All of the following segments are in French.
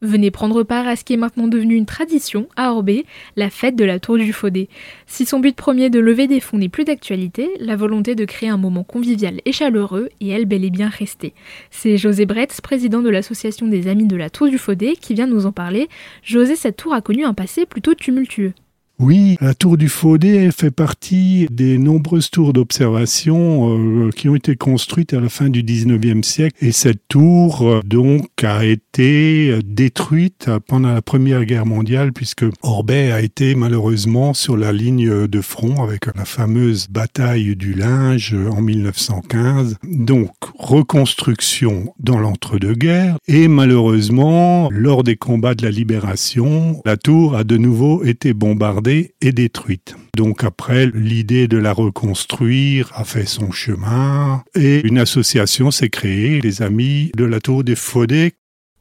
Venez prendre part à ce qui est maintenant devenu une tradition à Orbé, la fête de la Tour du Faudet. Si son but premier de lever des fonds n'est plus d'actualité, la volonté de créer un moment convivial et chaleureux est elle bel et bien restée. C'est José Bretz, président de l'association des Amis de la Tour du Faudet, qui vient nous en parler. José, cette tour a connu un passé plutôt tumultueux. Oui, la tour du Faudet fait partie des nombreuses tours d'observation euh, qui ont été construites à la fin du 19e siècle. Et cette tour, euh, donc, a été détruite pendant la Première Guerre mondiale puisque Orbay a été malheureusement sur la ligne de front avec la fameuse bataille du linge en 1915. Donc, reconstruction dans l'entre-deux-guerres. Et malheureusement, lors des combats de la libération, la tour a de nouveau été bombardée et détruite. Donc après, l'idée de la reconstruire a fait son chemin et une association s'est créée, les Amis de la Tour des Faudets.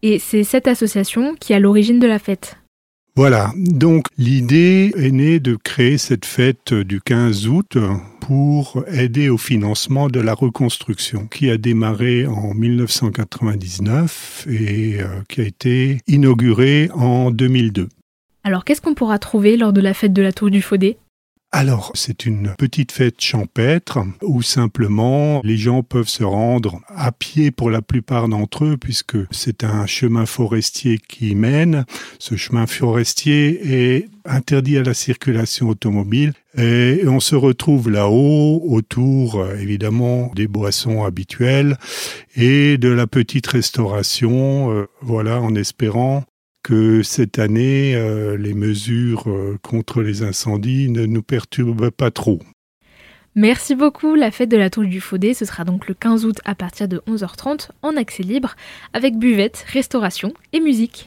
Et c'est cette association qui est à l'origine de la fête. Voilà, donc l'idée est née de créer cette fête du 15 août pour aider au financement de la reconstruction qui a démarré en 1999 et euh, qui a été inaugurée en 2002. Alors qu'est-ce qu'on pourra trouver lors de la fête de la Tour du Faudet? Alors, c'est une petite fête champêtre où simplement les gens peuvent se rendre à pied pour la plupart d'entre eux puisque c'est un chemin forestier qui mène. Ce chemin forestier est interdit à la circulation automobile et on se retrouve là-haut autour évidemment des boissons habituelles et de la petite restauration, euh, voilà, en espérant que cette année, euh, les mesures euh, contre les incendies ne nous perturbent pas trop. Merci beaucoup. La fête de la Tour du Faudet, ce sera donc le 15 août à partir de 11h30 en accès libre avec buvette, restauration et musique.